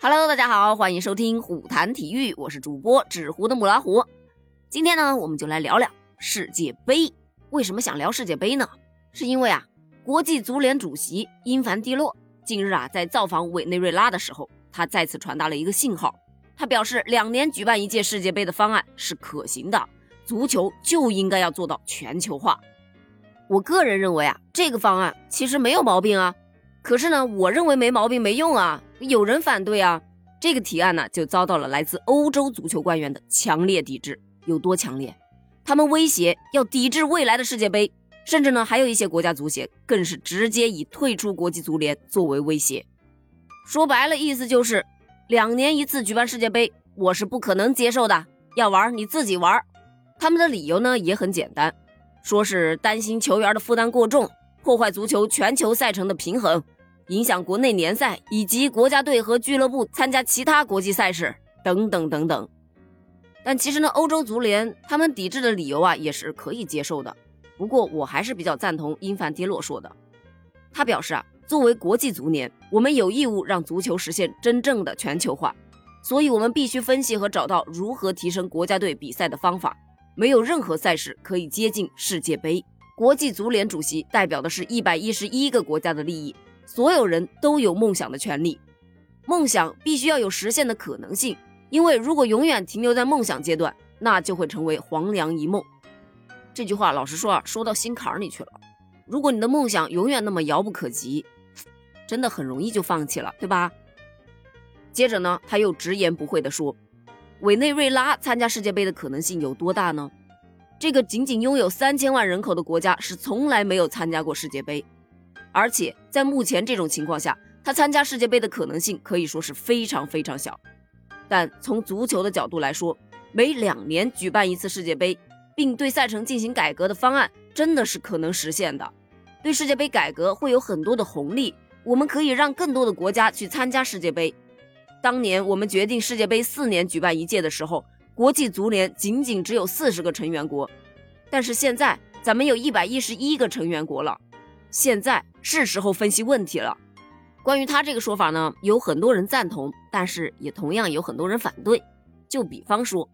Hello，大家好，欢迎收听虎谈体育，我是主播纸糊的母老虎。今天呢，我们就来聊聊世界杯。为什么想聊世界杯呢？是因为啊，国际足联主席因凡蒂洛近日啊，在造访委内瑞拉的时候，他再次传达了一个信号。他表示，两年举办一届世界杯的方案是可行的，足球就应该要做到全球化。我个人认为啊，这个方案其实没有毛病啊。可是呢，我认为没毛病没用啊，有人反对啊。这个提案呢，就遭到了来自欧洲足球官员的强烈抵制。有多强烈？他们威胁要抵制未来的世界杯，甚至呢，还有一些国家足协更是直接以退出国际足联作为威胁。说白了，意思就是两年一次举办世界杯，我是不可能接受的。要玩你自己玩。他们的理由呢也很简单，说是担心球员的负担过重，破坏足球全球赛程的平衡。影响国内联赛以及国家队和俱乐部参加其他国际赛事等等等等，但其实呢，欧洲足联他们抵制的理由啊也是可以接受的。不过我还是比较赞同因凡蒂洛说的，他表示啊，作为国际足联，我们有义务让足球实现真正的全球化，所以我们必须分析和找到如何提升国家队比赛的方法。没有任何赛事可以接近世界杯。国际足联主席代表的是一百一十一个国家的利益。所有人都有梦想的权利，梦想必须要有实现的可能性，因为如果永远停留在梦想阶段，那就会成为黄粱一梦。这句话老实说啊，说到心坎里去了。如果你的梦想永远那么遥不可及，真的很容易就放弃了，对吧？接着呢，他又直言不讳地说，委内瑞拉参加世界杯的可能性有多大呢？这个仅仅拥有三千万人口的国家是从来没有参加过世界杯。而且在目前这种情况下，他参加世界杯的可能性可以说是非常非常小。但从足球的角度来说，每两年举办一次世界杯，并对赛程进行改革的方案真的是可能实现的。对世界杯改革会有很多的红利，我们可以让更多的国家去参加世界杯。当年我们决定世界杯四年举办一届的时候，国际足联仅仅只有四十个成员国，但是现在咱们有一百一十一个成员国了。现在是时候分析问题了。关于他这个说法呢，有很多人赞同，但是也同样有很多人反对。就比方说，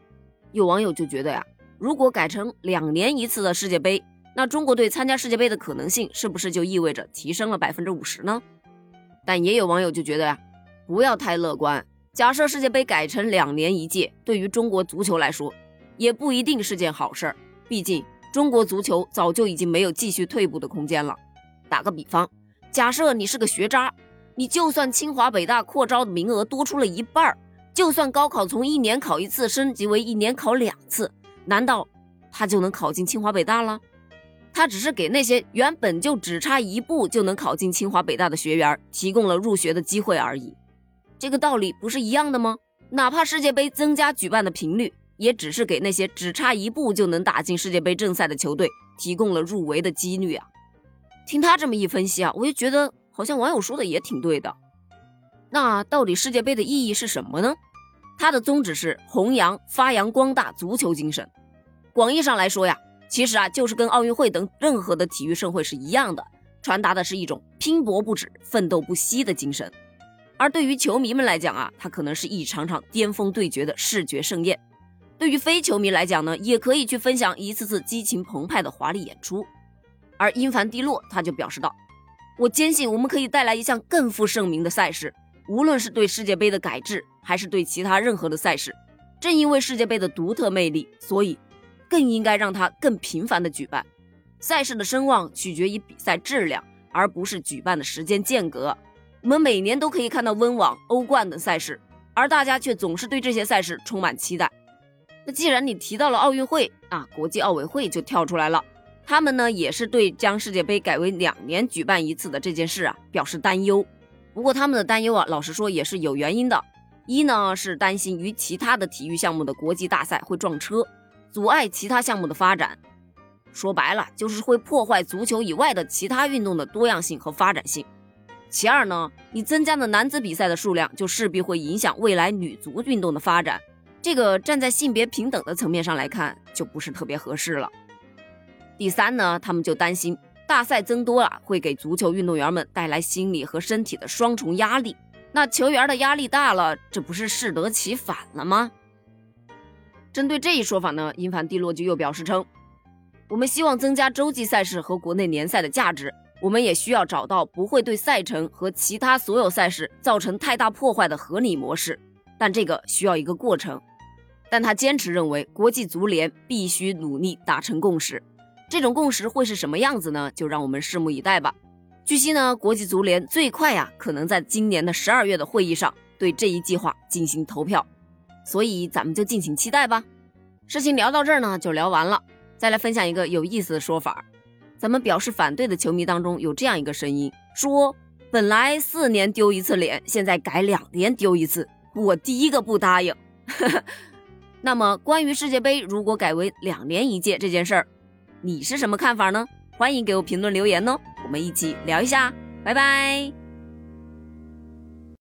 有网友就觉得呀，如果改成两年一次的世界杯，那中国队参加世界杯的可能性是不是就意味着提升了百分之五十呢？但也有网友就觉得呀，不要太乐观。假设世界杯改成两年一届，对于中国足球来说，也不一定是件好事儿。毕竟中国足球早就已经没有继续退步的空间了。打个比方，假设你是个学渣，你就算清华北大扩招的名额多出了一半儿，就算高考从一年考一次升级为一年考两次，难道他就能考进清华北大了？他只是给那些原本就只差一步就能考进清华北大的学员提供了入学的机会而已。这个道理不是一样的吗？哪怕世界杯增加举办的频率，也只是给那些只差一步就能打进世界杯正赛的球队提供了入围的几率啊。听他这么一分析啊，我就觉得好像网友说的也挺对的。那到底世界杯的意义是什么呢？它的宗旨是弘扬、发扬光大足球精神。广义上来说呀，其实啊就是跟奥运会等任何的体育盛会是一样的，传达的是一种拼搏不止、奋斗不息的精神。而对于球迷们来讲啊，它可能是一场场巅峰对决的视觉盛宴；对于非球迷来讲呢，也可以去分享一次次激情澎湃的华丽演出。而因凡蒂洛他就表示道：“我坚信我们可以带来一项更负盛名的赛事，无论是对世界杯的改制，还是对其他任何的赛事。正因为世界杯的独特魅力，所以更应该让它更频繁的举办。赛事的声望取决于比赛质量，而不是举办的时间间隔。我们每年都可以看到温网、欧冠等赛事，而大家却总是对这些赛事充满期待。那既然你提到了奥运会啊，国际奥委会就跳出来了。”他们呢也是对将世界杯改为两年举办一次的这件事啊表示担忧。不过他们的担忧啊，老实说也是有原因的。一呢是担心与其他的体育项目的国际大赛会撞车，阻碍其他项目的发展。说白了就是会破坏足球以外的其他运动的多样性和发展性。其二呢，你增加的男子比赛的数量，就势必会影响未来女足运动的发展。这个站在性别平等的层面上来看，就不是特别合适了。第三呢，他们就担心大赛增多了，会给足球运动员们带来心理和身体的双重压力。那球员的压力大了，这不是适得其反了吗？针对这一说法呢，英凡蒂洛就又表示称，我们希望增加洲际赛事和国内联赛的价值，我们也需要找到不会对赛程和其他所有赛事造成太大破坏的合理模式，但这个需要一个过程。但他坚持认为，国际足联必须努力达成共识。这种共识会是什么样子呢？就让我们拭目以待吧。据悉呢，国际足联最快呀，可能在今年的十二月的会议上对这一计划进行投票，所以咱们就敬请期待吧。事情聊到这儿呢，就聊完了。再来分享一个有意思的说法，咱们表示反对的球迷当中有这样一个声音，说本来四年丢一次脸，现在改两年丢一次，我第一个不答应。那么，关于世界杯如果改为两年一届这件事儿，你是什么看法呢？欢迎给我评论留言哦，我们一起聊一下。拜拜。